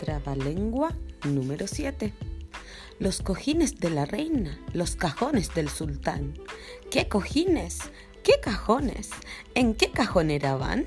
Trabalengua número 7. Los cojines de la reina, los cajones del sultán. ¿Qué cojines? ¿Qué cajones? ¿En qué cajonera van?